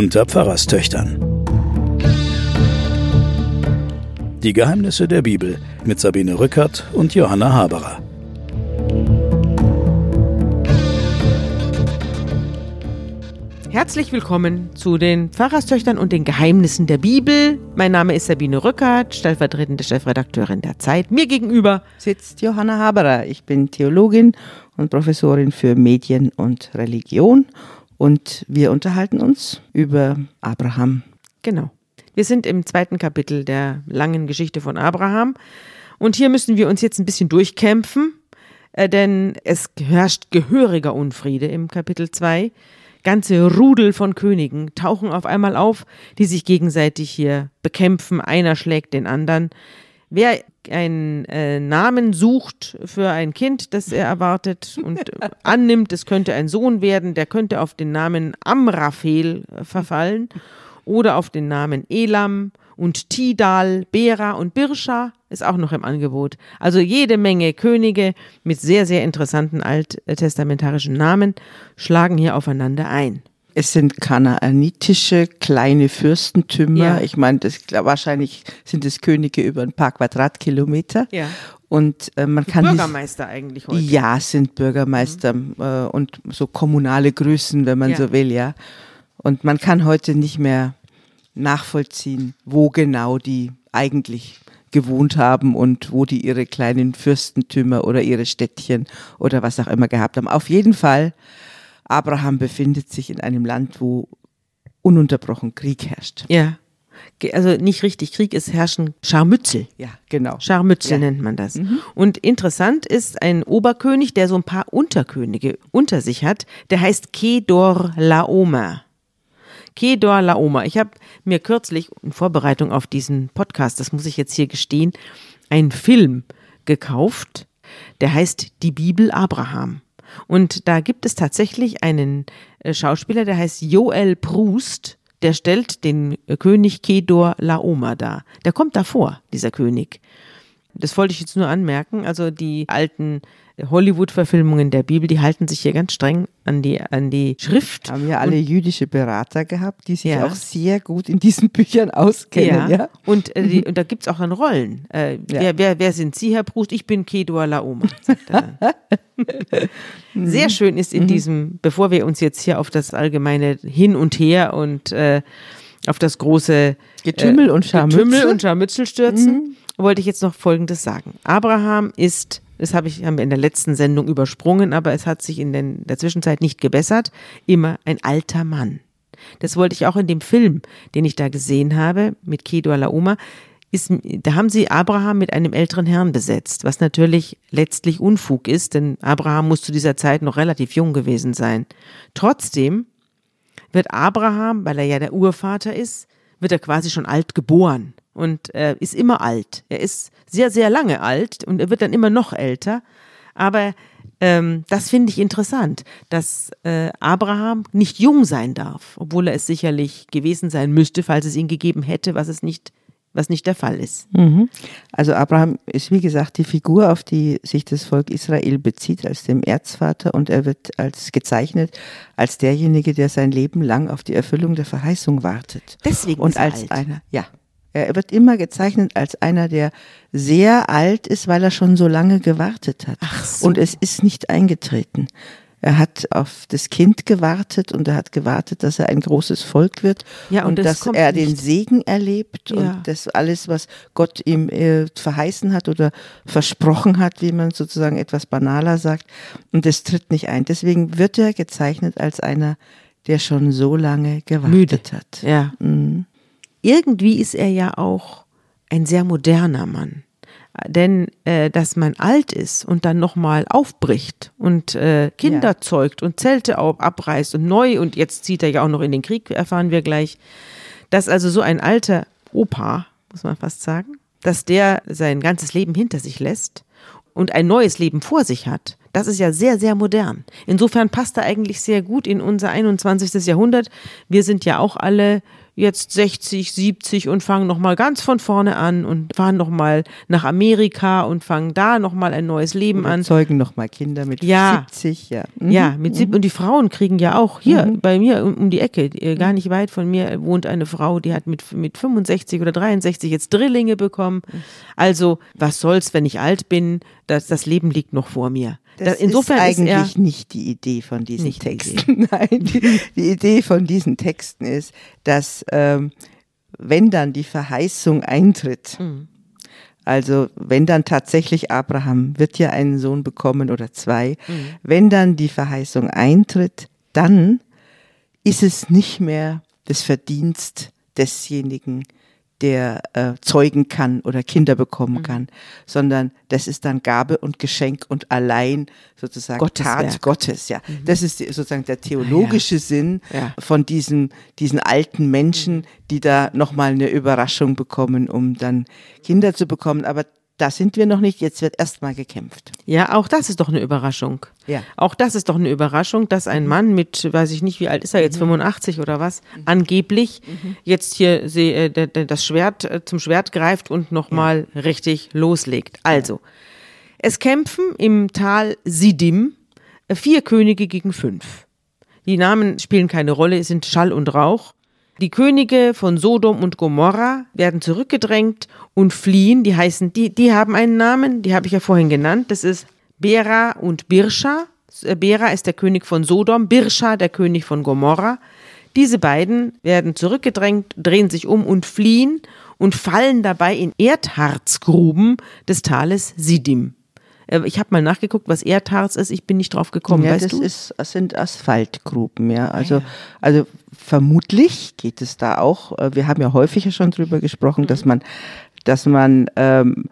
unter Pfarrerstöchtern. Die Geheimnisse der Bibel mit Sabine Rückert und Johanna Haberer. Herzlich willkommen zu den Pfarrerstöchtern und den Geheimnissen der Bibel. Mein Name ist Sabine Rückert, stellvertretende Chefredakteurin der Zeit. Mir gegenüber sitzt Johanna Haberer. Ich bin Theologin und Professorin für Medien und Religion und wir unterhalten uns über Abraham. Genau. Wir sind im zweiten Kapitel der langen Geschichte von Abraham und hier müssen wir uns jetzt ein bisschen durchkämpfen, äh, denn es herrscht gehöriger Unfriede im Kapitel 2. Ganze Rudel von Königen tauchen auf einmal auf, die sich gegenseitig hier bekämpfen. Einer schlägt den anderen. Wer einen äh, Namen sucht für ein Kind, das er erwartet und annimmt, es könnte ein Sohn werden, der könnte auf den Namen Amraphel verfallen oder auf den Namen Elam und Tidal, Bera und Birscha ist auch noch im Angebot. Also jede Menge Könige mit sehr, sehr interessanten alttestamentarischen Namen schlagen hier aufeinander ein. Es sind kanaanitische kleine Fürstentümer. Ja. Ich meine, das, wahrscheinlich sind es Könige über ein paar Quadratkilometer. Ja. Und äh, man kann Bürgermeister dies, eigentlich heute. Ja, sind Bürgermeister mhm. äh, und so kommunale Größen, wenn man ja. so will, ja. Und man kann heute nicht mehr nachvollziehen, wo genau die eigentlich gewohnt haben und wo die ihre kleinen Fürstentümer oder ihre Städtchen oder was auch immer gehabt haben. Auf jeden Fall Abraham befindet sich in einem Land, wo ununterbrochen Krieg herrscht. Ja. Also nicht richtig Krieg, es herrschen Scharmützel. Ja, genau. Scharmützel ja. nennt man das. Mhm. Und interessant ist ein Oberkönig, der so ein paar Unterkönige unter sich hat, der heißt Kedor Laomer. Kedor Laomer. Ich habe mir kürzlich in Vorbereitung auf diesen Podcast, das muss ich jetzt hier gestehen, einen Film gekauft, der heißt Die Bibel Abraham. Und da gibt es tatsächlich einen äh, Schauspieler, der heißt Joel Proust, der stellt den äh, König Kedor Laoma dar. Der kommt davor, dieser König. Das wollte ich jetzt nur anmerken. Also die alten Hollywood-Verfilmungen der Bibel, die halten sich hier ganz streng an die, an die Schrift. Haben ja alle und, jüdische Berater gehabt, die sich ja. auch sehr gut in diesen Büchern auskennen. Ja, ja? Und, äh, die, und da gibt es auch dann Rollen. Äh, ja. wer, wer, wer sind Sie, Herr Proust? Ich bin Kedua Laoma, sagt er Sehr schön ist in mhm. diesem, bevor wir uns jetzt hier auf das allgemeine Hin und Her und äh, auf das große Getümmel äh, und Scharmützel, Getümmel und Scharmützel stürzen, mhm. Wollte ich jetzt noch Folgendes sagen. Abraham ist das habe ich, haben wir in der letzten Sendung übersprungen, aber es hat sich in den, der Zwischenzeit nicht gebessert. Immer ein alter Mann. Das wollte ich auch in dem Film, den ich da gesehen habe, mit Kedo Alaoma, ist, da haben sie Abraham mit einem älteren Herrn besetzt, was natürlich letztlich Unfug ist, denn Abraham muss zu dieser Zeit noch relativ jung gewesen sein. Trotzdem wird Abraham, weil er ja der Urvater ist, wird er quasi schon alt geboren und äh, ist immer alt. Er ist sehr, sehr lange alt und er wird dann immer noch älter. Aber ähm, das finde ich interessant, dass äh, Abraham nicht jung sein darf, obwohl er es sicherlich gewesen sein müsste, falls es ihn gegeben hätte, was es nicht was nicht der Fall ist. Mhm. Also Abraham ist wie gesagt die Figur, auf die sich das Volk Israel bezieht als dem Erzvater und er wird als gezeichnet als derjenige, der sein Leben lang auf die Erfüllung der Verheißung wartet. Deswegen und als alt. einer, ja, er wird immer gezeichnet als einer, der sehr alt ist, weil er schon so lange gewartet hat. Ach so. Und es ist nicht eingetreten. Er hat auf das Kind gewartet und er hat gewartet, dass er ein großes Volk wird ja, und, und das dass er nicht. den Segen erlebt ja. und das alles, was Gott ihm äh, verheißen hat oder versprochen hat, wie man sozusagen etwas banaler sagt. Und das tritt nicht ein. Deswegen wird er gezeichnet als einer, der schon so lange gewartet Müde. hat. Ja. Mhm irgendwie ist er ja auch ein sehr moderner Mann. Denn äh, dass man alt ist und dann nochmal aufbricht und äh, Kinder ja. zeugt und Zelte abreißt und neu und jetzt zieht er ja auch noch in den Krieg, erfahren wir gleich, dass also so ein alter Opa, muss man fast sagen, dass der sein ganzes Leben hinter sich lässt und ein neues Leben vor sich hat. Das ist ja sehr, sehr modern. Insofern passt er eigentlich sehr gut in unser 21. Jahrhundert. Wir sind ja auch alle jetzt 60, 70 und fangen nochmal ganz von vorne an und fahren nochmal nach Amerika und fangen da nochmal ein neues Leben an. zeugen nochmal Kinder mit Ja. 70, ja. Mhm. Ja, mit sieb und die Frauen kriegen ja auch hier bei mir um, um die Ecke, äh, gar nicht weit von mir wohnt eine Frau, die hat mit mit 65 oder 63 jetzt Drillinge bekommen. Also, was soll's, wenn ich alt bin? Das das Leben liegt noch vor mir. Das Da- Insofern ist ist eigentlich nicht die Idee von diesen Nicht Texten. Nein, die, die Idee von diesen Texten ist, dass ähm, wenn dann die Verheißung eintritt, Mhm. also wenn dann tatsächlich Abraham wird ja einen Sohn bekommen oder zwei, Mhm. wenn dann die Verheißung eintritt, dann ist es nicht mehr das Verdienst desjenigen, der äh, zeugen kann oder Kinder bekommen Mhm. kann, sondern das ist dann Gabe und Geschenk und allein sozusagen Gottes Tat Werk. Gottes. Ja, das ist sozusagen der theologische Sinn Ja. von diesen diesen alten Menschen, die da noch mal eine Überraschung bekommen, um dann Kinder zu bekommen. Aber da sind wir noch nicht. Jetzt wird erst mal gekämpft. Ja, auch das ist doch eine Überraschung. Ja. Auch das ist doch eine Überraschung, dass ein Mann mit, weiß ich nicht, wie alt ist er jetzt, 85 oder was, angeblich jetzt hier äh, das Schwert äh, zum Schwert greift und nochmal richtig loslegt. Also, es kämpfen im Tal Sidim äh, vier Könige gegen fünf. Die Namen spielen keine Rolle, es sind Schall und Rauch. Die Könige von Sodom und Gomorra werden zurückgedrängt und fliehen. Die heißen, die, die haben einen Namen, die habe ich ja vorhin genannt. Das ist Bera und Birscha. Äh, Bera ist der König von Sodom, Birscha der König von Gomorra. Diese beiden werden zurückgedrängt, drehen sich um und fliehen und fallen dabei in Erdharzgruben des Tales Sidim. Äh, Ich habe mal nachgeguckt, was Erdharz ist. Ich bin nicht drauf gekommen. ja, weißt das du? ist das sind Asphaltgruben, ja. Also also vermutlich geht es da auch. äh, Wir haben ja häufiger schon drüber gesprochen, dass man dass man ähm,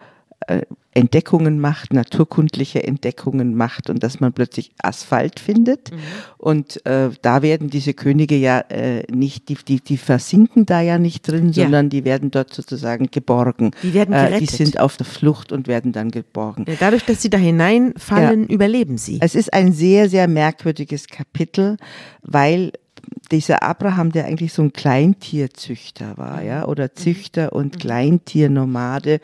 äh, Entdeckungen macht, naturkundliche Entdeckungen macht und dass man plötzlich Asphalt findet. Und äh, da werden diese Könige ja äh, nicht, die, die, die versinken da ja nicht drin, Ja. sondern die werden dort sozusagen geborgen. Die werden Äh, die gerettet. sind auf der Flucht und werden dann geborgen. Ja, Dadurch, dass sie da hineinfallen, überleben sie. Es ist ein sehr, sehr merkwürdiges Kapitel, weil dieser Abraham, der eigentlich so ein Kleintierzüchter war, ja, oder Züchter und Kleintiernomade,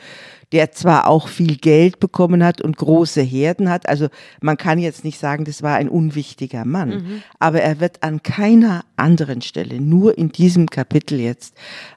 der zwar auch viel Geld bekommen hat und große Herden hat, also man kann jetzt nicht sagen, das war ein unwichtiger Mann, aber er wird an keiner anderen Stelle, nur in diesem Kapitel jetzt,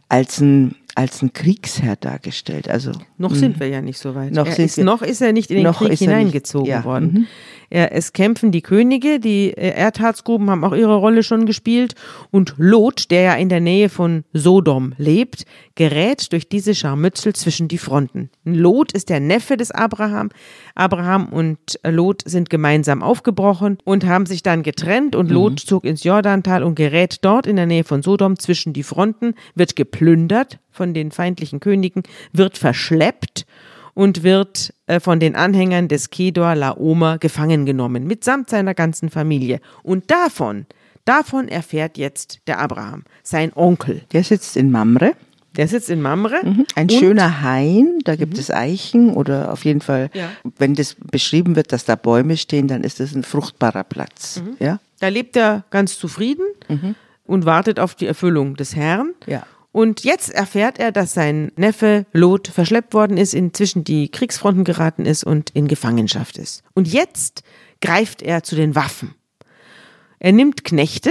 als ein, als ein Kriegsherr dargestellt. Also Noch sind wir ja nicht so weit. Noch er ist, noch ist er nicht in den Krieg hineingezogen ja, worden. mhm. Er, es kämpfen die Könige, die äh, Erdharzgruben haben auch ihre Rolle schon gespielt. Und Lot, der ja in der Nähe von Sodom lebt, gerät durch diese Scharmützel zwischen die Fronten. Lot ist der Neffe des Abraham. Abraham und äh, Lot sind gemeinsam aufgebrochen und haben sich dann getrennt. Und Lot zog ins Jordantal und gerät dort in der Nähe von Sodom zwischen die Fronten, wird geplündert von den feindlichen Königen, wird verschleppt und wird äh, von den Anhängern des Kedor Laomer gefangen genommen, mitsamt seiner ganzen Familie. Und davon, davon erfährt jetzt der Abraham, sein Onkel. der sitzt in Mamre. Der sitzt in Mamre. Ein und- schöner Hain, da gibt es Eichen oder auf jeden Fall, Ja. wenn das beschrieben wird, dass da Bäume stehen, dann ist das ein fruchtbarer Platz. Ja? Da lebt er ganz zufrieden und wartet auf die Erfüllung des Herrn. Ja. Und jetzt erfährt er, dass sein Neffe Lot verschleppt worden ist, inzwischen die Kriegsfronten geraten ist und in Gefangenschaft ist. Und jetzt greift er zu den Waffen. Er nimmt Knechte,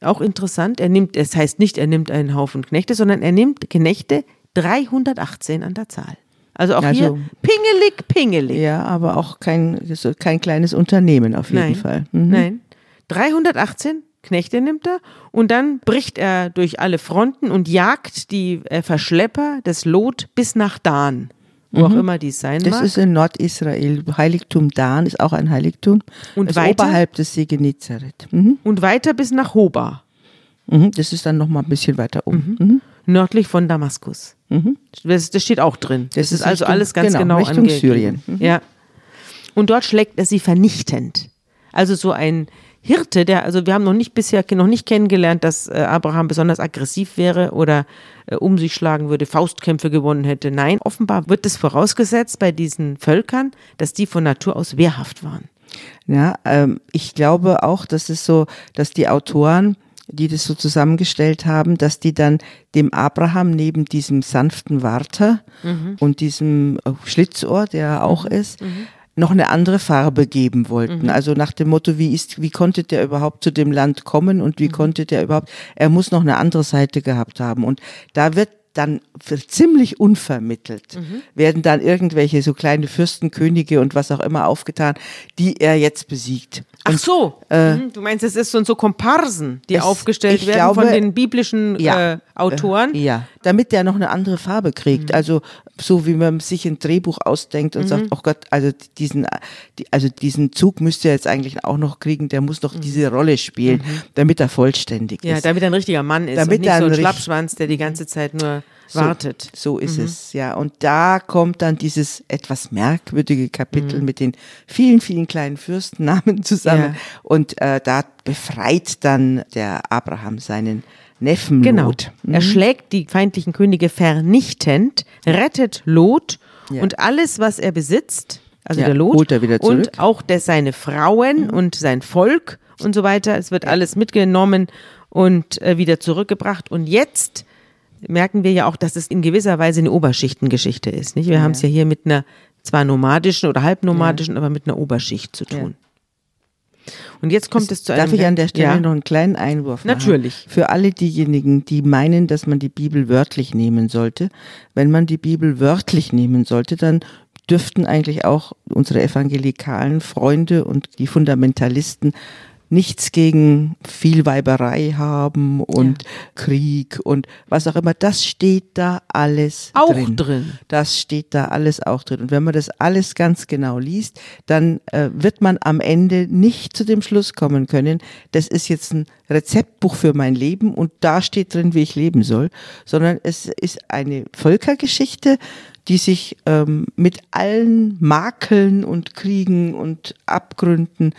auch interessant, er nimmt, es heißt nicht, er nimmt einen Haufen Knechte, sondern er nimmt Knechte 318 an der Zahl. Also auch Also- hier pingelig, pingelig. Ja, aber auch kein, kein kleines Unternehmen auf jeden Nein, Fall. Mhm. nein. 318 Knechte nimmt er und dann bricht er durch alle Fronten und jagt die äh, Verschlepper des Lot bis nach Dan, wo auch immer dies sein Das mag. ist in Nordisrael. Heiligtum Dan ist auch ein Heiligtum. Und weiter? oberhalb des See Genezareth. Mhm. und weiter bis nach Hoba, Mhm. Das ist dann noch mal ein bisschen weiter um. Mhm. nördlich von Damaskus. Das, das steht auch drin. Das, Das ist also Richtung- alles ganz genau, genau, Richtung angegeben. Syrien. Mhm. Ja. Und dort schlägt er sie vernichtend. Also so ein Hirte, der, also wir haben noch nicht bisher noch nicht kennengelernt, dass äh, Abraham besonders aggressiv wäre oder äh, um sich schlagen würde, Faustkämpfe gewonnen hätte. Nein, offenbar wird es vorausgesetzt bei diesen Völkern, dass die von Natur aus wehrhaft waren. Ja, ähm, ich glaube auch, dass es so, dass die Autoren die das so zusammengestellt haben, dass die dann dem Abraham neben diesem sanften Warter Mhm. und diesem äh, Schlitzohr, der er auch ist, noch eine andere Farbe geben wollten. Mhm. Also nach dem Motto, wie ist, wie konnte der überhaupt zu dem Land kommen und Mhm. wie konnte der überhaupt, er muss noch eine andere Seite gehabt haben. Und da wird dann ziemlich unvermittelt, Mhm. werden dann irgendwelche so kleine Fürstenkönige und was auch immer aufgetan, die er jetzt besiegt. Ach so, Mhm, du meinst, es ist so, so Komparsen, die Es- aufgestellt werden glaube- von den biblischen Ja. äh, Autoren. Äh, Ja, damit der noch eine andere Farbe Mhm. kriegt. Also so wie man sich ein Drehbuch ausdenkt und sagt, oh Gott, also diesen, die, also diesen Zug müsste er jetzt eigentlich auch noch kriegen, der muss noch diese Rolle spielen, damit er vollständig Mhm. Ja, ist. damit er ein richtiger Mann ist Damit und nicht er so ein Schlappschwanz, der die ganze Zeit nur wartet. So ist Mhm. es, ja. Und da kommt dann dieses etwas merkwürdige Mhm. Kapitel mit den vielen, vielen kleinen Fürstennamen zusammen. Ja. Und äh, da befreit dann der Abraham seinen Neffen Genau. Lot. Er schlägt die feindlichen Könige vernichtend, rettet Lot Ja. und alles, was er besitzt, also Ja, der Lot, holt er wieder zurück. und auch der, seine Frauen und sein Volk und so weiter. Es wird alles mitgenommen und äh, wieder zurückgebracht. Und jetzt merken wir ja auch, dass es in gewisser Weise eine Oberschichtengeschichte ist. Nicht? Wir haben es ja hier mit einer zwar nomadischen oder halbnomadischen, aber mit einer Oberschicht zu tun. Und jetzt kommt es zu einem. Darf ich an der Stelle ja. noch einen kleinen Einwurf machen? Natürlich. Für alle diejenigen, die meinen, dass man die Bibel wörtlich nehmen sollte. Wenn man die Bibel wörtlich nehmen sollte, dann dürften eigentlich auch unsere evangelikalen Freunde und die Fundamentalisten nichts gegen Vielweiberei haben und Krieg und was auch immer. Das steht da alles Auch drin. drin. Das steht da alles auch drin. Und wenn man das alles ganz genau liest, dann äh, wird man am Ende nicht zu dem Schluss kommen können, das ist jetzt ein Rezeptbuch für mein Leben und da steht drin, wie ich leben soll, sondern es ist eine Völkergeschichte, die sich ähm, mit allen Makeln und Kriegen und Abgründen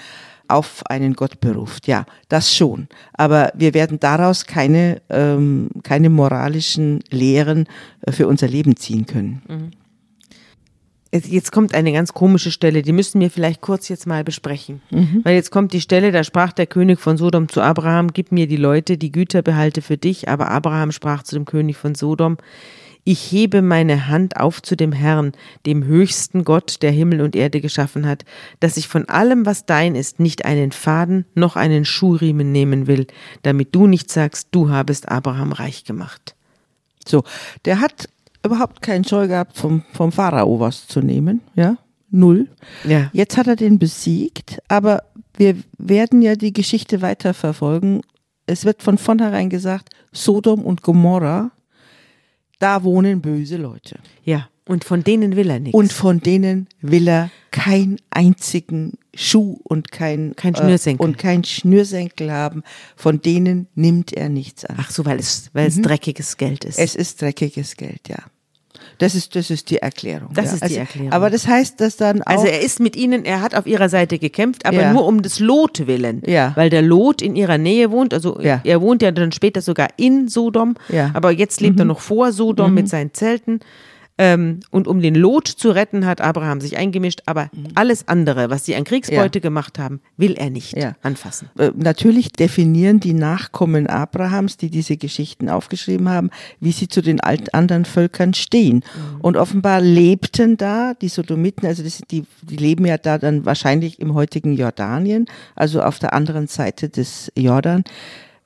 auf einen Gott beruft. Ja, das schon. Aber wir werden daraus keine, ähm, keine moralischen Lehren äh, für unser Leben ziehen können. Jetzt- Jetzt kommt eine ganz komische Stelle, die müssen wir vielleicht kurz jetzt mal besprechen. Mhm. Weil jetzt kommt die Stelle, da sprach der König von Sodom zu Abraham, gib mir die Leute, die Güter behalte für dich. Aber Abraham sprach zu dem König von Sodom, ich hebe meine Hand auf zu dem Herrn, dem höchsten Gott, der Himmel und Erde geschaffen hat, dass ich von allem, was dein ist, nicht einen Faden noch einen Schuhriemen nehmen will, damit du nicht sagst, du habest Abraham reich gemacht. So, der hat überhaupt keinen Scheu gehabt, vom, vom Pharao was zu nehmen, ja, null. Ja. Jetzt hat er den besiegt, aber wir werden ja die Geschichte weiterverfolgen. Es wird von vornherein gesagt, Sodom und Gomorra, da wohnen böse Leute. Ja, und von denen will er nichts. Und von denen will er keinen einzigen Schuh und kein, Kein Schnürsenkel. und kein Schnürsenkel haben. Von denen nimmt er nichts an. Ach so, weil es, weil es dreckiges Geld ist. Mhm. Es ist dreckiges Geld, ja. Das ist, das ist die Erklärung. Das ja. ist die also, Erklärung. Aber das heißt, dass dann auch, Also er ist mit ihnen, er hat auf ihrer Seite gekämpft, aber Ja. nur um des Lot willen. Ja. Weil der Lot in ihrer Nähe wohnt. Also Ja. er wohnt ja dann später sogar in Sodom. Ja. Mhm. Aber jetzt lebt er noch vor Sodom mit seinen Zelten. Ähm, und um den Lot zu retten, hat Abraham sich eingemischt. Aber alles andere, was sie an Kriegsbeute gemacht haben, will er nicht Mhm. Ja. anfassen. äh, natürlich definieren die Nachkommen Abrahams, die diese Geschichten aufgeschrieben haben, wie sie zu den alt anderen Völkern stehen. Mhm. Und offenbar lebten da die Sodomiten, also das, die, die leben ja da dann wahrscheinlich im heutigen Jordanien, also auf der anderen Seite des Jordan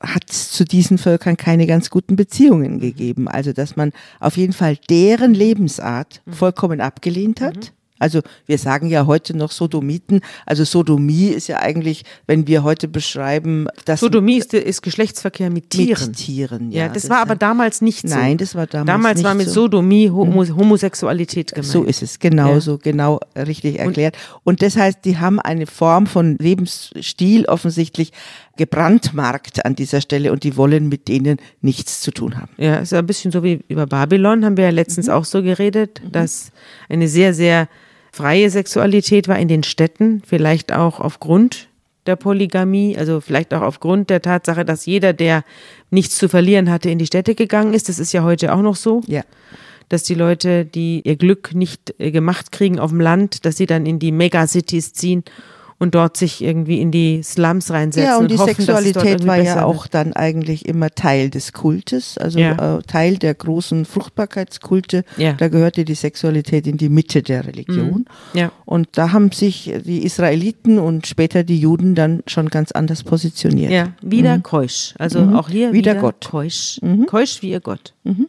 hat es zu diesen Völkern keine ganz guten Beziehungen gegeben. Also dass man auf jeden Fall deren Lebensart vollkommen abgelehnt hat. Also wir sagen ja heute noch Sodomiten. Also Sodomie ist ja eigentlich, wenn wir heute beschreiben, dass Sodomie ist, ist Geschlechtsverkehr mit Tieren. mit Tieren. ja, Ja, das, war aber damals nicht so. Nein, das war damals Damals nicht war mit so. Mhm. Sodomie Homo Homosexualität gemeint. So ist es, genau Ja. so, genau richtig erklärt. Und das heißt, die haben eine Form von Lebensstil offensichtlich gebrandmarkt an dieser Stelle und die wollen mit denen nichts zu tun haben. Ja, ist ein bisschen so wie über Babylon, haben wir ja letztens auch so geredet, dass eine sehr, sehr freie Sexualität war in den Städten, vielleicht auch aufgrund der Polygamie, also vielleicht auch aufgrund der Tatsache, dass jeder, der nichts zu verlieren hatte, in die Städte gegangen ist. Das ist ja heute auch noch so, Ja. dass die Leute, die ihr Glück nicht äh, gemacht kriegen auf dem Land, dass sie dann in die Megacities ziehen und dort sich irgendwie in die Slums reinsetzen. Ja, und die hoffen, Sexualität war ja auch dann eigentlich immer Teil des Kultes, also ja. äh, Teil der großen Fruchtbarkeitskulte. Ja. Da gehörte die Sexualität in die Mitte der Religion. Mhm. Ja. Und da haben sich die Israeliten und später die Juden dann schon ganz anders positioniert. Ja, wieder mhm. keusch. Also mhm. auch hier wieder, wieder Gott. Keusch. Mhm. Keusch wie ihr Gott. Mhm.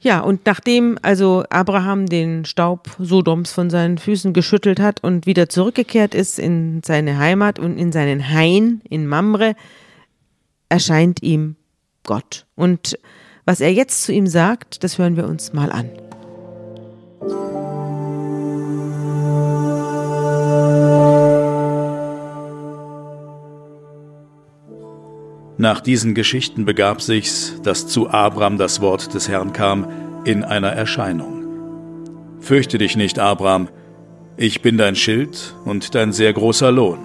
Ja, und nachdem also Abraham den Staub Sodoms von seinen Füßen geschüttelt hat und wieder zurückgekehrt ist in seine Heimat und in seinen Hain in Mamre, erscheint ihm Gott. Und was er jetzt zu ihm sagt, das hören wir uns mal an. Nach diesen Geschichten begab sich's, dass zu Abram das Wort des Herrn kam in einer Erscheinung. Fürchte dich nicht, Abram, ich bin dein Schild und dein sehr großer Lohn.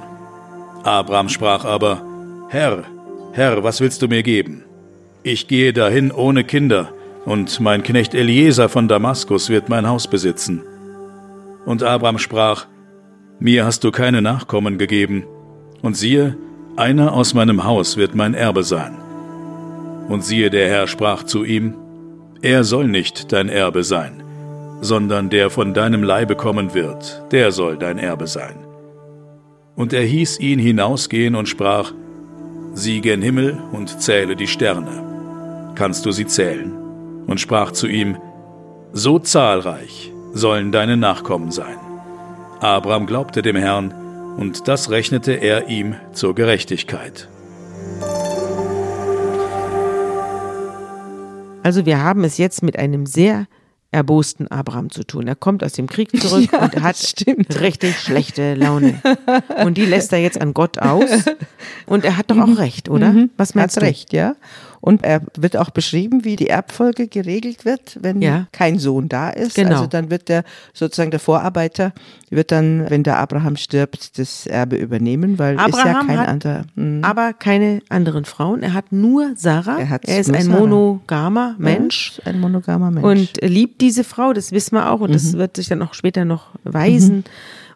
Abram sprach aber, Herr, Herr, was willst du mir geben? Ich gehe dahin ohne Kinder, und mein Knecht Eliezer von Damaskus wird mein Haus besitzen. Und Abram sprach, Mir hast du keine Nachkommen gegeben, und siehe, einer aus meinem Haus wird mein Erbe sein. Und siehe, der Herr sprach zu ihm, Er soll nicht dein Erbe sein, sondern der von deinem Leibe kommen wird, der soll dein Erbe sein. Und er hieß ihn hinausgehen und sprach, Sieh gen Himmel und zähle die Sterne. Kannst du sie zählen? Und sprach zu ihm, So zahlreich sollen deine Nachkommen sein. Abraham glaubte dem Herrn, und das rechnete er ihm zur Gerechtigkeit. Also wir haben es jetzt mit einem sehr erbosten Abraham zu tun. Er kommt aus dem Krieg zurück ja, und hat stimmt. richtig schlechte Laune. Und die lässt er jetzt an Gott aus. Und er hat doch auch mhm. recht, oder? Mhm. Was meinst hat du? recht, ja. Und er wird auch beschrieben, wie die Erbfolge geregelt wird, wenn ja. kein Sohn da ist. Genau. Also dann wird der sozusagen der Vorarbeiter wird dann, wenn der Abraham stirbt, das Erbe übernehmen, weil Abraham ist ja kein hat anderer. Mh. Aber keine anderen Frauen. Er hat nur Sarah. Er, er ist ein Sarah. monogamer Mensch. Ja, ein monogamer Mensch. Und liebt diese Frau, das wissen wir auch. Und mhm. das wird sich dann auch später noch weisen. Mhm.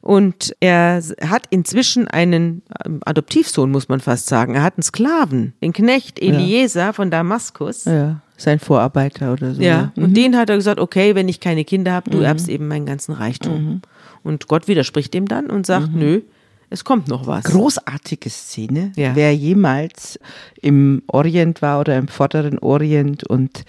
Und er hat inzwischen einen ähm, Adoptivsohn, muss man fast sagen. Er hat einen Sklaven, den Knecht Eliezer ja. von Damaskus. Ja, sein Vorarbeiter oder so. Ja, mhm. und den hat er gesagt, okay, wenn ich keine Kinder habe, du mhm. erbst eben meinen ganzen Reichtum. Mhm. Und Gott widerspricht dem dann und sagt, mhm. nö, es kommt noch was. Großartige Szene. Ja. Wer jemals im Orient war oder im vorderen Orient und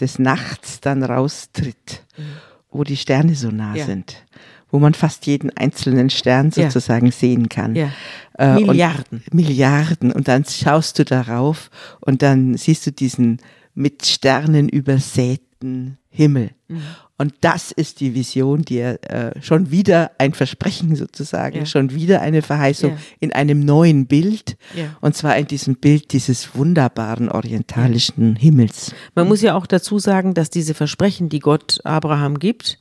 des Nachts dann raustritt, mhm. wo die Sterne so nah ja. sind wo man fast jeden einzelnen Stern sozusagen ja. sehen kann. Ja. Äh, Milliarden. Und Milliarden. Und dann schaust du darauf und dann siehst du diesen mit Sternen übersäten Himmel. Mhm. Und das ist die Vision, die er äh, schon wieder ein Versprechen sozusagen, ja. schon wieder eine Verheißung ja. in einem neuen Bild. Ja. Und zwar in diesem Bild dieses wunderbaren orientalischen Himmels. Man muss ja auch dazu sagen, dass diese Versprechen, die Gott Abraham gibt,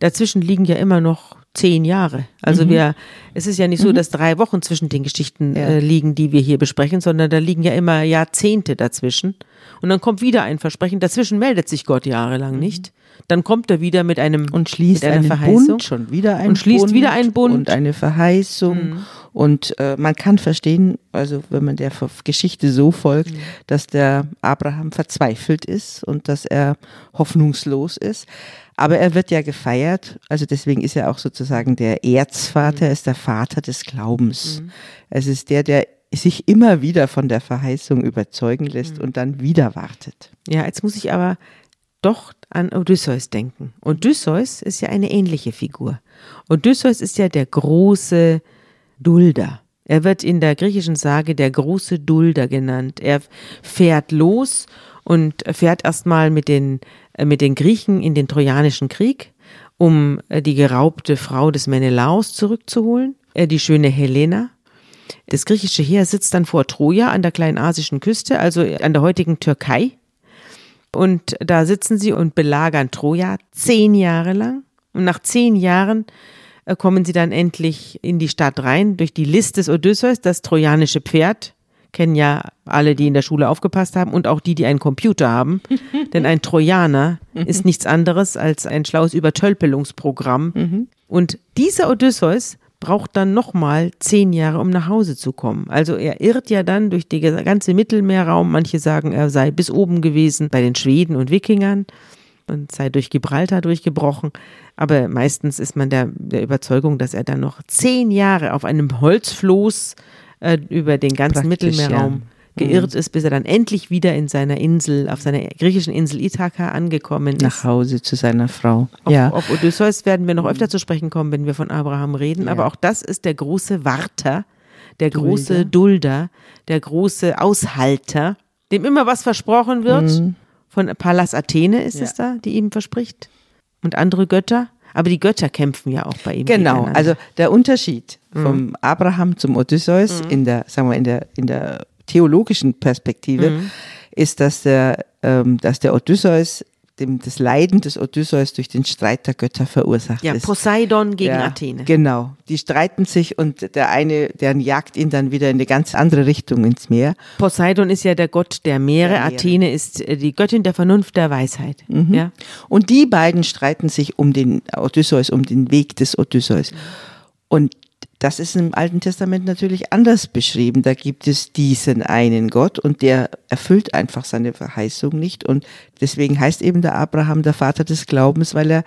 dazwischen liegen ja immer noch zehn Jahre. Also mhm. wir, es ist ja nicht so, mhm. dass drei Wochen zwischen den Geschichten ja. äh, liegen, die wir hier besprechen, sondern da liegen ja immer Jahrzehnte dazwischen. Und dann kommt wieder ein Versprechen. Dazwischen meldet sich Gott jahrelang mhm. nicht. Dann kommt er wieder mit einem und schließt einen Verheißung Bund, schon wieder ein und schließt Bund wieder einen Bund und eine Verheißung. Mhm. Und äh, man kann verstehen, also wenn man der Geschichte so folgt, mhm. dass der Abraham verzweifelt ist und dass er hoffnungslos ist. Aber er wird ja gefeiert, also deswegen ist er auch sozusagen der Erzvater, mhm. ist der Vater des Glaubens. Mhm. Es ist der, der sich immer wieder von der Verheißung überzeugen lässt mhm. und dann wieder wartet. Ja, jetzt muss ich aber doch an Odysseus denken. Odysseus ist ja eine ähnliche Figur. Odysseus ist ja der große Dulder. Er wird in der griechischen Sage der große Dulder genannt. Er fährt los und fährt erstmal mit den, äh, mit den Griechen in den Trojanischen Krieg, um äh, die geraubte Frau des Menelaos zurückzuholen, äh, die schöne Helena. Das griechische Heer sitzt dann vor Troja an der kleinasischen Küste, also an der heutigen Türkei. Und da sitzen sie und belagern Troja zehn Jahre lang. Und nach zehn Jahren äh, kommen sie dann endlich in die Stadt rein durch die List des Odysseus, das trojanische Pferd. Kennen ja alle, die in der Schule aufgepasst haben und auch die, die einen Computer haben. Denn ein Trojaner ist nichts anderes als ein schlaues Übertölpelungsprogramm. Und dieser Odysseus braucht dann nochmal zehn Jahre, um nach Hause zu kommen. Also er irrt ja dann durch den ganze Mittelmeerraum. Manche sagen, er sei bis oben gewesen bei den Schweden und Wikingern und sei durch Gibraltar durchgebrochen. Aber meistens ist man der, der Überzeugung, dass er dann noch zehn Jahre auf einem Holzfloß äh, über den ganzen Praktisch, Mittelmeerraum ja. Geirrt ist, bis er dann endlich wieder in seiner Insel, auf seiner griechischen Insel Ithaka angekommen ist. Nach Hause zu seiner Frau. Auf, ja. auf Odysseus werden wir noch öfter zu sprechen kommen, wenn wir von Abraham reden. Ja. Aber auch das ist der große Warter, der große Dulder, der große Aushalter, dem immer was versprochen wird. Von Pallas Athene ist Mhm. Ja. es da, die ihm verspricht. Und andere Götter. Aber die Götter kämpfen ja auch bei ihm. Genau, also der Unterschied Mhm. vom Abraham zum Odysseus in der, sagen wir, in der, in der theologischen Perspektive Mhm. ist, dass der, ähm, dass der Odysseus, dem, das Leiden des Odysseus durch den Streit der Götter verursacht ja, ist. Poseidon gegen Ja, Athene. Genau. Die streiten sich und der eine, der jagt ihn dann wieder in eine ganz andere Richtung ins Meer. Poseidon ist ja der Gott der Meere, Der Meere. Athene ist äh, die Göttin der Vernunft, der Weisheit. Mhm. Ja? Und die beiden streiten sich um den Odysseus, um den Weg des Odysseus. Und das ist im Alten Testament natürlich anders beschrieben. Da gibt es diesen einen Gott und der erfüllt einfach seine Verheißung nicht. Und deswegen heißt eben der Abraham der Vater des Glaubens, weil er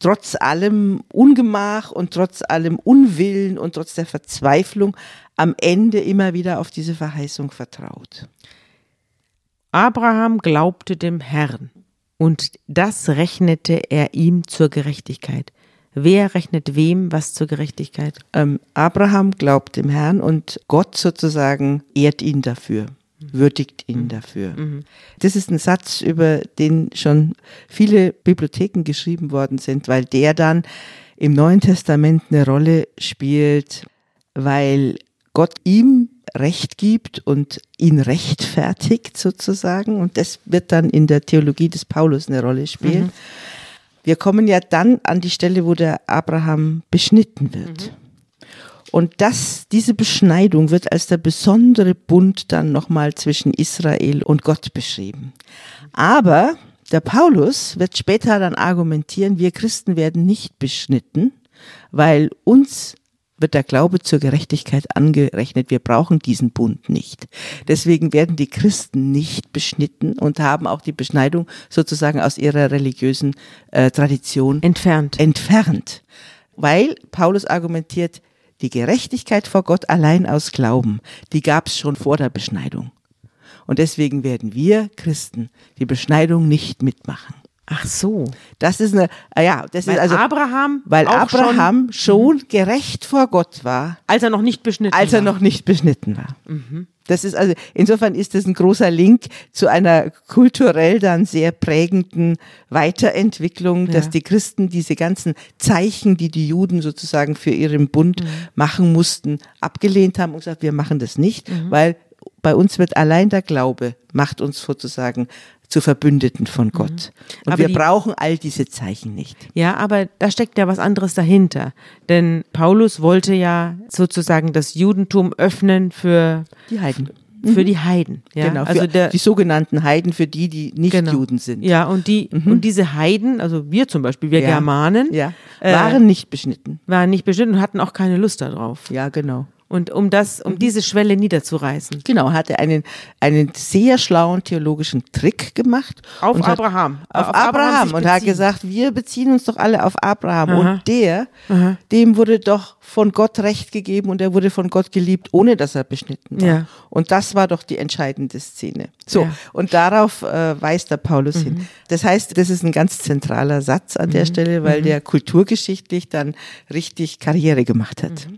trotz allem Ungemach und trotz allem Unwillen und trotz der Verzweiflung am Ende immer wieder auf diese Verheißung vertraut. Abraham glaubte dem Herrn und das rechnete er ihm zur Gerechtigkeit. Wer rechnet wem was zur Gerechtigkeit? ähm, Abraham glaubt dem Herrn und Gott sozusagen ehrt ihn dafür, würdigt ihn dafür. Das ist ein Satz, über den schon viele Bibliotheken geschrieben worden sind, weil der dann im Neuen Testament eine Rolle spielt, weil Gott ihm Recht gibt und ihn rechtfertigt sozusagen. Und das wird dann in der Theologie des Paulus eine Rolle spielen. Wir kommen ja dann an die Stelle, wo der Abraham beschnitten wird. Und das, diese Beschneidung wird als der besondere Bund dann nochmal zwischen Israel und Gott beschrieben. Aber der Paulus wird später dann argumentieren, wir Christen werden nicht beschnitten, weil uns wird der Glaube zur Gerechtigkeit angerechnet. Wir brauchen diesen Bund nicht. Deswegen werden die Christen nicht beschnitten und haben auch die Beschneidung sozusagen aus ihrer religiösen äh, Tradition Entfernt. entfernt. Weil Paulus argumentiert, die Gerechtigkeit vor Gott allein aus Glauben, die gab es schon vor der Beschneidung. Und deswegen werden wir Christen die Beschneidung nicht mitmachen. Ach so. Das ist eine, ah ja, das Weil ist also, Abraham, weil Abraham schon, gerecht vor Gott war, schon, als er noch nicht beschnitten als er war. noch nicht beschnitten war. Das ist also, insofern ist das ein großer Link zu einer kulturell dann sehr prägenden Weiterentwicklung, dass Ja. die Christen diese ganzen Zeichen, die die Juden sozusagen für ihren Bund Mhm. machen mussten, abgelehnt haben und gesagt, wir machen das nicht, Mhm. weil bei uns wird allein der Glaube, macht uns sozusagen zu Verbündeten von Gott. Und Mhm. Aber wir die- brauchen all diese Zeichen nicht. Ja, aber da steckt ja was anderes dahinter. Denn Paulus wollte ja sozusagen das Judentum öffnen für, Die Heiden. für die Heiden. Ja? Genau, also der, die sogenannten Heiden, für die, die nicht genau. Juden sind. Ja, und die, und diese Heiden, also wir zum Beispiel, wir Ja. Germanen, Ja, äh, waren nicht beschnitten. waren nicht bestimmt und hatten auch keine Lust darauf. Ja, genau. Und um das, um diese Schwelle niederzureißen. Genau, hatte einen, einen sehr schlauen theologischen Trick gemacht. Auf und hat- Abraham. Auf, Auf Abraham, Abraham und hat gesagt, wir beziehen uns doch alle auf Abraham. Aha. Und der, dem wurde doch von Gott Recht gegeben und er wurde von Gott geliebt, ohne dass er beschnitten war. Ja. Und das war doch die entscheidende Szene. So, Ja. und darauf äh, weist der Paulus hin. Das heißt, das ist ein ganz zentraler Satz an der Stelle, weil der kulturgeschichtlich dann richtig Karriere gemacht hat.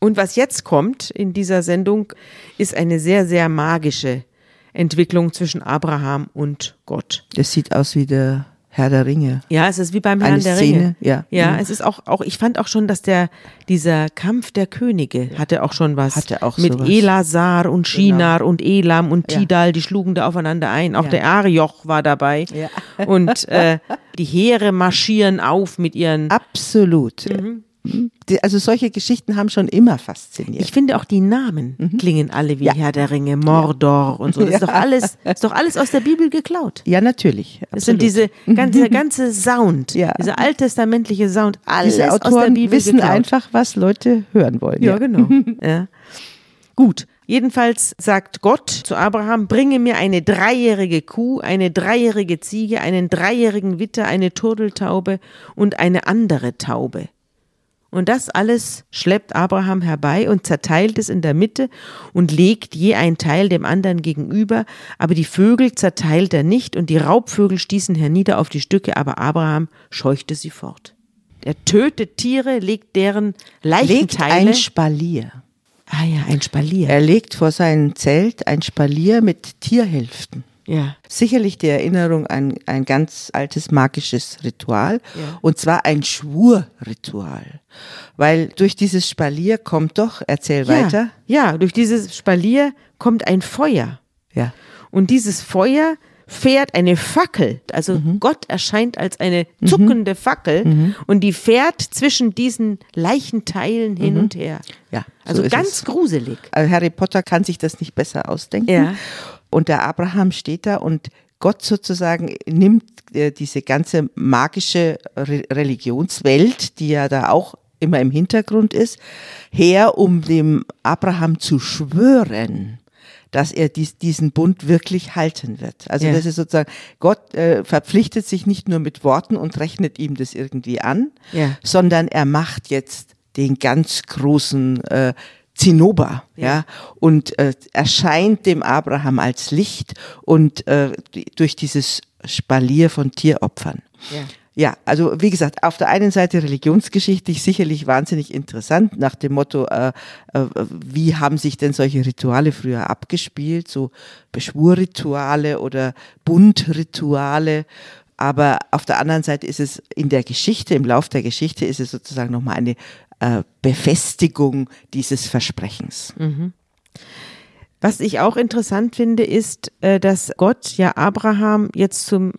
Und was jetzt kommt in dieser Sendung, ist eine sehr, sehr magische Entwicklung zwischen Abraham und Gott. Das sieht aus wie der Herr der Ringe. Ja, es ist wie beim Herrn der Szene, Ringe. ja. ja, Mhm. es ist auch, auch, ich fand auch schon, dass der, dieser Kampf der Könige hatte auch schon was. Hatte auch Mit sowas. Elasar und Shinar und Elam und Ja. Tidal, die schlugen da aufeinander ein. Auch Ja. der Arioch war dabei. Ja. Und äh, die Heere marschieren auf mit ihren Absolut. Die, also solche Geschichten haben schon immer fasziniert. Ich finde auch die Namen klingen alle wie Ja. Herr der Ringe, Mordor und so. Das ist Ja. doch alles, ist doch alles aus der Bibel geklaut. ja, natürlich. Es sind absolut. diese ganze, dieser ganze Sound, Ja. dieser alttestamentliche Sound, alles Diese aus der Autoren Bibel wissen geklaut. einfach, was Leute hören wollen. Ja, genau. ja. Gut. Jedenfalls sagt Gott zu Abraham, bringe mir eine dreijährige Kuh, eine dreijährige Ziege, einen dreijährigen Witter, eine Turteltaube und eine andere Taube. Und das alles schleppt Abraham herbei und zerteilt es in der Mitte und legt je ein Teil dem anderen gegenüber, aber die Vögel zerteilt er nicht und die Raubvögel stießen hernieder auf die Stücke, aber Abraham scheuchte sie fort. Er tötet Tiere, legt deren Legt Leichenteile. ein Spalier. ah ja, ein Spalier. Er legt vor sein Zelt ein Spalier mit Tierhälften. Ja. Sicherlich die Erinnerung an ein ganz altes magisches Ritual Ja. und zwar ein Schwurritual. Weil durch dieses Spalier kommt doch, erzähl weiter. Ja, durch dieses Spalier kommt ein Feuer. Ja. Und dieses Feuer fährt eine Fackel. Also Mhm. Gott erscheint als eine zuckende Fackel und die fährt zwischen diesen Leichenteilen hin und her. Ja, Mhm. so Also ist ganz es. gruselig. Also Harry Potter kann sich das nicht besser ausdenken. Ja. Und der Abraham steht da und Gott sozusagen nimmt äh, diese ganze magische Re Religionswelt, die ja da auch immer im Hintergrund ist, her, um dem Abraham zu schwören, dass er dies, diesen Bund wirklich halten wird. Also Ja. das ist sozusagen, Gott äh, verpflichtet sich nicht nur mit Worten und rechnet ihm das irgendwie an, Ja. sondern er macht jetzt den ganz großen äh, Zinnober, ja, und äh, erscheint dem Abraham als Licht und äh, durch dieses Spalier von Tieropfern. Ja. Ja, also wie gesagt, auf der einen Seite religionsgeschichtlich sicherlich wahnsinnig interessant, nach dem Motto, äh, äh, wie haben sich denn solche Rituale früher abgespielt, so Beschwurrituale oder Bundrituale. Aber auf der anderen Seite ist es in der Geschichte, im Lauf der Geschichte ist es sozusagen nochmal eine äh, Befestigung dieses Versprechens. Was ich auch interessant finde, ist, äh, dass Gott ja Abraham jetzt zum,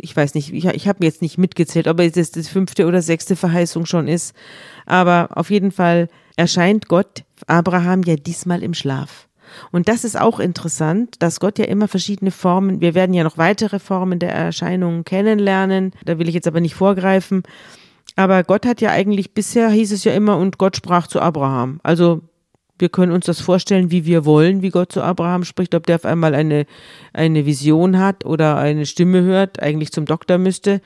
ich weiß nicht, ich, ich habe jetzt nicht mitgezählt, ob es jetzt die fünfte oder sechste Verheißung schon ist, aber auf jeden Fall erscheint Gott Abraham ja diesmal im Schlaf. Und das ist auch interessant, dass Gott ja immer verschiedene Formen, wir werden ja noch weitere Formen der Erscheinungen kennenlernen, da will ich jetzt aber nicht vorgreifen, aber Gott hat ja eigentlich, bisher hieß es ja immer, und Gott sprach zu Abraham. Also wir können uns das vorstellen, wie wir wollen, wie Gott zu Abraham spricht, ob der auf einmal eine, eine Vision hat oder eine Stimme hört, eigentlich zum Doktor müsste.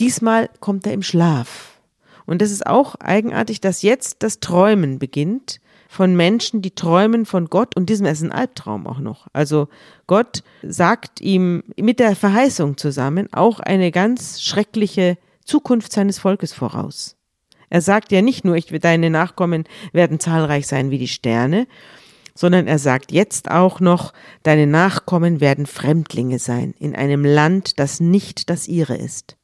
Diesmal kommt er im Schlaf. Und das ist auch eigenartig, dass jetzt das Träumen beginnt von Menschen, die träumen von Gott und diesem ist ein Albtraum auch noch. Also Gott sagt ihm mit der Verheißung zusammen auch eine ganz schreckliche Zukunft seines Volkes voraus. Er sagt ja nicht nur, ich, deine Nachkommen werden zahlreich sein wie die Sterne, sondern er sagt jetzt auch noch, deine Nachkommen werden Fremdlinge sein in einem Land, das nicht das ihre ist.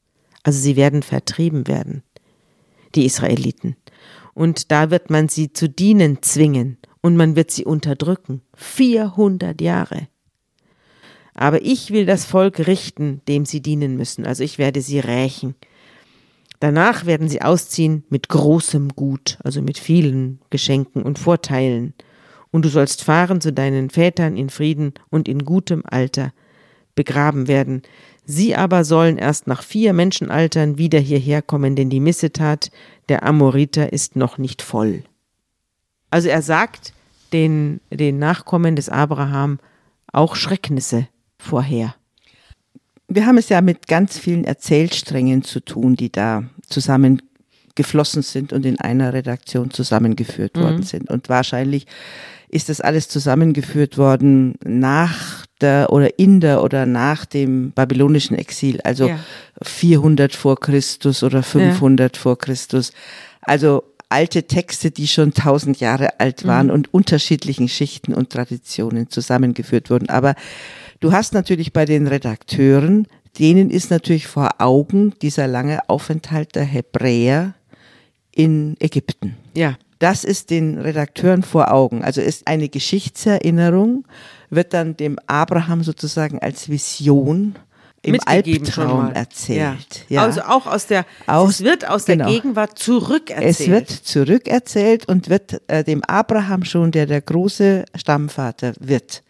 Also sie werden vertrieben werden, die Israeliten. Und da wird man sie zu dienen zwingen und man wird sie unterdrücken. 400 Jahre. Aber ich will das Volk richten, dem sie dienen müssen. Also ich werde sie rächen. Danach werden sie ausziehen mit großem Gut, also mit vielen Geschenken und Vorteilen. Und du sollst fahren zu deinen Vätern in Frieden und in gutem Alter begraben werden. Sie aber sollen erst nach vier Menschenaltern wieder hierher kommen, denn die Missetat der Amoriter ist noch nicht voll. Also er sagt den, den Nachkommen des Abraham auch Schrecknisse vorher. Wir haben es ja mit ganz vielen Erzählsträngen zu tun, die da zusammengeflossen sind und in einer Redaktion zusammengeführt worden sind. Und wahrscheinlich ist das alles zusammengeführt worden nach der oder in der oder nach dem babylonischen Exil, also Ja. 400 vor Christus oder 500 vor Christus. Also alte Texte, die schon tausend Jahre alt waren und unterschiedlichen Schichten und Traditionen zusammengeführt wurden. Aber du hast natürlich bei den Redakteuren, denen ist natürlich vor Augen dieser lange Aufenthalt der Hebräer in Ägypten. Ja. Das ist den Redakteuren vor Augen. Also ist eine Geschichtserinnerung, wird dann dem Abraham sozusagen als Vision im Albtraum erzählt. Ja. Also auch aus der, Aus- es wird aus der genau. Gegenwart zurückerzählt. Es wird zurückerzählt und wird äh, dem Abraham schon, der der große Stammvater wird,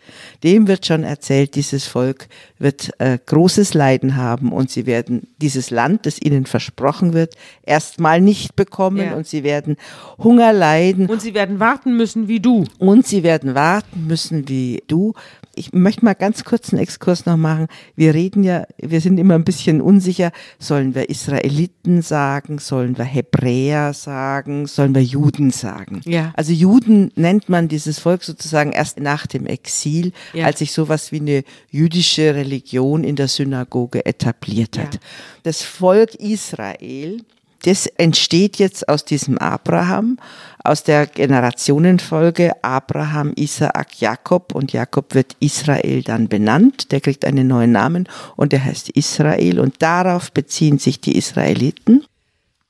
dem wird schon erzählt, dieses Volk wird äh, großes Leiden haben und sie werden dieses Land, das ihnen versprochen wird, erstmal nicht bekommen Ja. und sie werden Hunger leiden und sie werden warten müssen wie du. und sie werden warten müssen wie du. Ich möchte mal ganz kurz einen Exkurs noch machen. Wir reden ja, wir sind immer ein bisschen unsicher. Sollen wir Israeliten sagen? Sollen wir Hebräer sagen? Sollen wir Juden sagen? Ja. Also Juden nennt man dieses Volk sozusagen erst nach dem Exil, Ja. als sich sowas wie eine jüdische Religion in der Synagoge etabliert hat. Ja. Das Volk Israel das entsteht jetzt aus diesem Abraham, aus der Generationenfolge Abraham, Isaak, Jakob und Jakob wird Israel dann benannt. Der kriegt einen neuen Namen und der heißt Israel und darauf beziehen sich die Israeliten.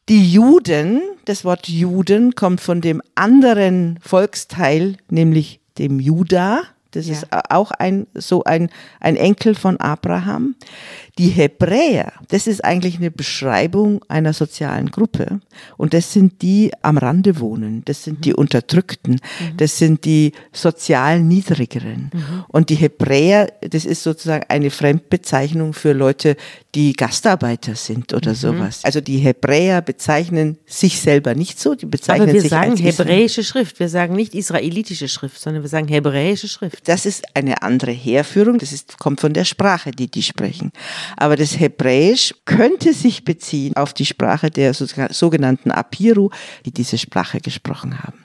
Die Juden, das Wort Juden kommt von dem anderen Volksteil, nämlich dem Juda. Das Ja. ist auch ein, so ein, ein Enkel von Abraham. Die Hebräer, das ist eigentlich eine Beschreibung einer sozialen Gruppe. Und das sind die am Rande wohnen. Das sind die Unterdrückten. Das sind die sozial Niedrigeren. Und die Hebräer, das ist sozusagen eine Fremdbezeichnung für Leute, die Gastarbeiter sind oder sowas. Also die Hebräer bezeichnen sich selber nicht so. Die bezeichnen Aber wir sich sagen als hebräische Schrift. Wir sagen nicht israelitische Schrift, sondern wir sagen hebräische Schrift. Das ist eine andere Herführung. Das ist, kommt von der Sprache, die die sprechen. Aber das Hebräisch könnte sich beziehen auf die Sprache der so- sogenannten Apiru, die diese Sprache gesprochen haben.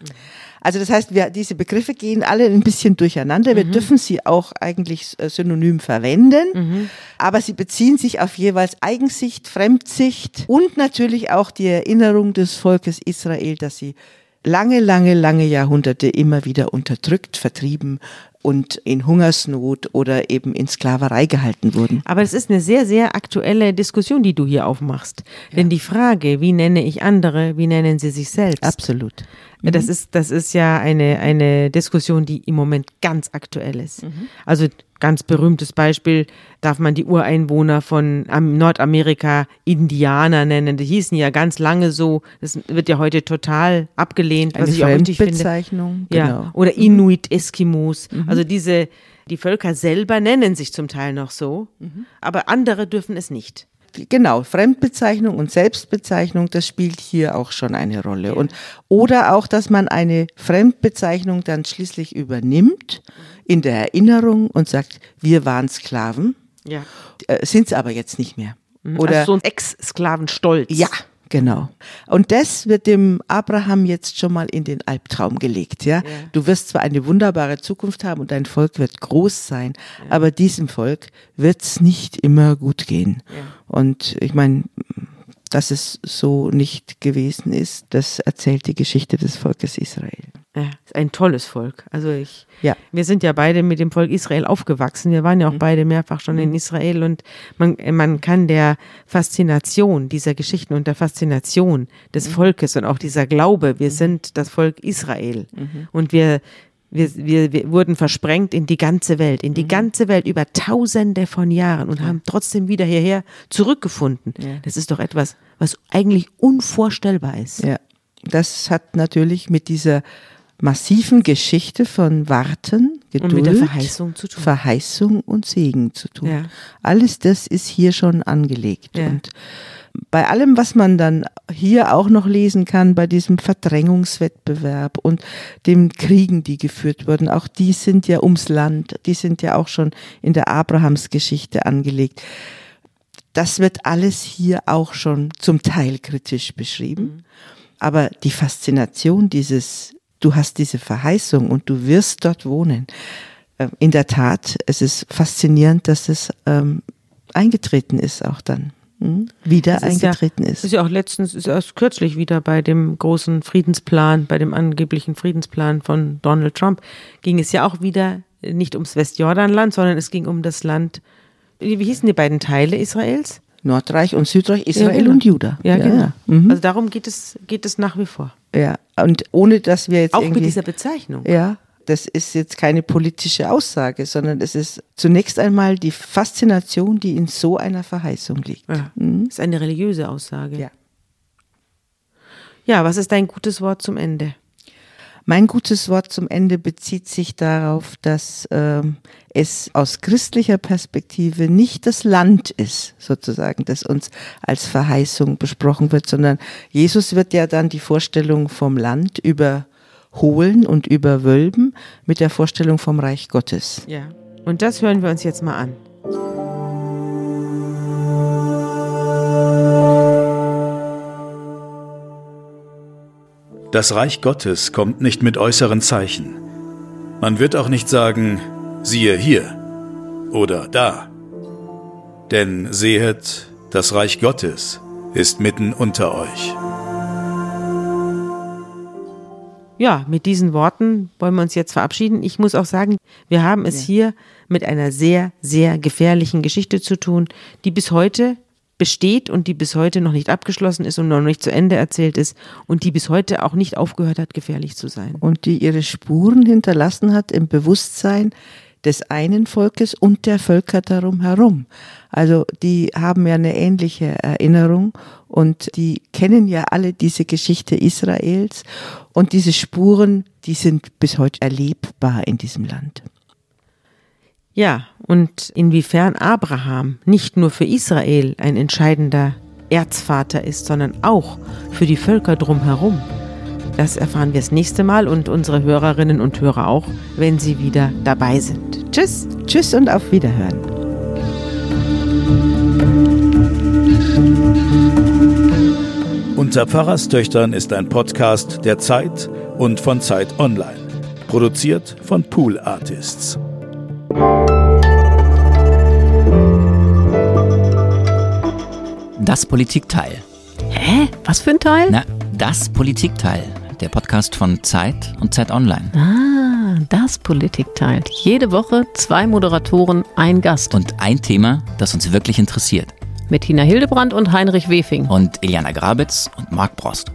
Also das heißt, wir, diese Begriffe gehen alle ein bisschen durcheinander. Wir dürfen sie auch eigentlich äh, synonym verwenden, aber sie beziehen sich auf jeweils Eigensicht, Fremdsicht und natürlich auch die Erinnerung des Volkes Israel, dass sie lange, lange, lange Jahrhunderte immer wieder unterdrückt, vertrieben und in Hungersnot oder eben in Sklaverei gehalten wurden. Aber es ist eine sehr, sehr aktuelle Diskussion, die du hier aufmachst. Denn die Frage, wie nenne ich andere, wie nennen sie sich selbst? Absolut. Das ist, das ist ja eine, eine Diskussion, die im Moment ganz aktuell ist. Also ganz berühmtes Beispiel, darf man die Ureinwohner von am- Nordamerika Indianer nennen. Die hießen ja ganz lange so. Das wird ja heute total abgelehnt, was Eine ich auch richtig finde. Fremdbezeichnung. Ja, Genau. oder Inuit, Eskimos. Also diese, die Völker selber nennen sich zum Teil noch so, aber andere dürfen es nicht. Genau, Fremdbezeichnung und Selbstbezeichnung, das spielt hier auch schon eine Rolle. Und, oder auch, dass man eine Fremdbezeichnung dann schließlich übernimmt in der Erinnerung und sagt, wir waren Sklaven, Ja. äh, sind es aber jetzt nicht mehr. Oder Oder also so ein Ex-Sklavenstolz. Ja, genau. Und das wird dem Abraham jetzt schon mal in den Albtraum gelegt, ja. Du wirst zwar eine wunderbare Zukunft haben und dein Volk wird groß sein, aber diesem Volk wird's nicht immer gut gehen. Und ich meine, dass es so nicht gewesen ist, das erzählt die Geschichte des Volkes Israel. Ja, ist ein tolles Volk. Also ich, Ja. wir sind ja beide mit dem Volk Israel aufgewachsen. Wir waren ja auch beide mehrfach schon in Israel und man, man kann der Faszination dieser Geschichten und der Faszination des Volkes und auch dieser Glaube, wir sind das Volk Israel und wir wir, wir, wir wurden versprengt in die ganze Welt, in die ganze Welt über Tausende von Jahren und haben trotzdem wieder hierher zurückgefunden. Das ist doch etwas, was eigentlich unvorstellbar ist. Ja, das hat natürlich mit dieser massiven Geschichte von Warten, Geduld, mit der Verheißung zu tun. Verheißung und Segen zu tun. Ja. Alles das ist hier schon angelegt. Ja. Und bei allem, was man dann hier auch noch lesen kann, bei diesem Verdrängungswettbewerb und den Kriegen, die geführt wurden, auch die sind ja ums Land, die sind ja auch schon in der Abrahamsgeschichte angelegt. Das wird alles hier auch schon zum Teil kritisch beschrieben. Aber die Faszination dieses, du hast diese Verheißung und du wirst dort wohnen. äh, In der Tat, es ist faszinierend, dass es ähm, eingetreten ist auch dann. Hm? Wieder Das ist ja- eingetreten Das ist ist. ja auch letztens, ist erst kürzlich wieder bei dem großen Friedensplan, bei dem angeblichen Friedensplan von Donald Trump, ging es ja auch wieder nicht ums Westjordanland, sondern es ging um das Land, wie hießen die beiden Teile Israels? Nordreich und Südreich, Israel genau. und Juda. Ja, genau. Ja. Mhm. Also darum geht es, geht es nach wie vor. ja. Und ohne dass wir jetzt Auch mit dieser Bezeichnung. ja, das ist jetzt keine politische Aussage, sondern es ist zunächst einmal die Faszination, die in so einer Verheißung liegt. Ja. Mhm. Das ist eine religiöse Aussage. Ja. Ja, was ist dein gutes Wort zum Ende? Mein gutes Wort zum Ende bezieht sich darauf, dass ähm, es aus christlicher Perspektive nicht das Land ist, sozusagen, das uns als Verheißung besprochen wird, sondern Jesus wird ja dann die Vorstellung vom Land überholen und überwölben mit der Vorstellung vom Reich Gottes. Ja. Und das hören wir uns jetzt mal an. Das Reich Gottes kommt nicht mit äußeren Zeichen. Man wird auch nicht sagen, siehe hier oder da. Denn sehet, das Reich Gottes ist mitten unter euch. Ja, mit diesen Worten wollen wir uns jetzt verabschieden. Ich muss auch sagen, wir haben es hier mit einer sehr, sehr gefährlichen Geschichte zu tun, die bis heute besteht und die bis heute noch nicht abgeschlossen ist und noch nicht zu Ende erzählt ist und die bis heute auch nicht aufgehört hat, gefährlich zu sein. Und die ihre Spuren hinterlassen hat im Bewusstsein des einen Volkes und der Völker darum herum. Also die haben ja eine ähnliche Erinnerung und die kennen ja alle diese Geschichte Israels und diese Spuren, die sind bis heute erlebbar in diesem Land. Ja, und inwiefern Abraham nicht nur für Israel ein entscheidender Erzvater ist, sondern auch für die Völker drumherum. Das erfahren wir das nächste Mal und unsere Hörerinnen und Hörer auch, wenn sie wieder dabei sind. Tschüss. Tschüss und auf Wiederhören. Unter Pfarrerstöchtern ist ein Podcast der Zeit und von Zeit Online. Produziert von Pool Artists. Das Politikteil. Hä? Was für ein Teil? Na, das Politikteil. Der Podcast von Zeit und Zeit Online. Ah, das Politikteil. Jede Woche zwei Moderatoren, ein Gast. Und ein Thema, das uns wirklich interessiert. Mit Tina Hildebrand und Heinrich Wefing. Und Iliana Grabitz und Marc Brost.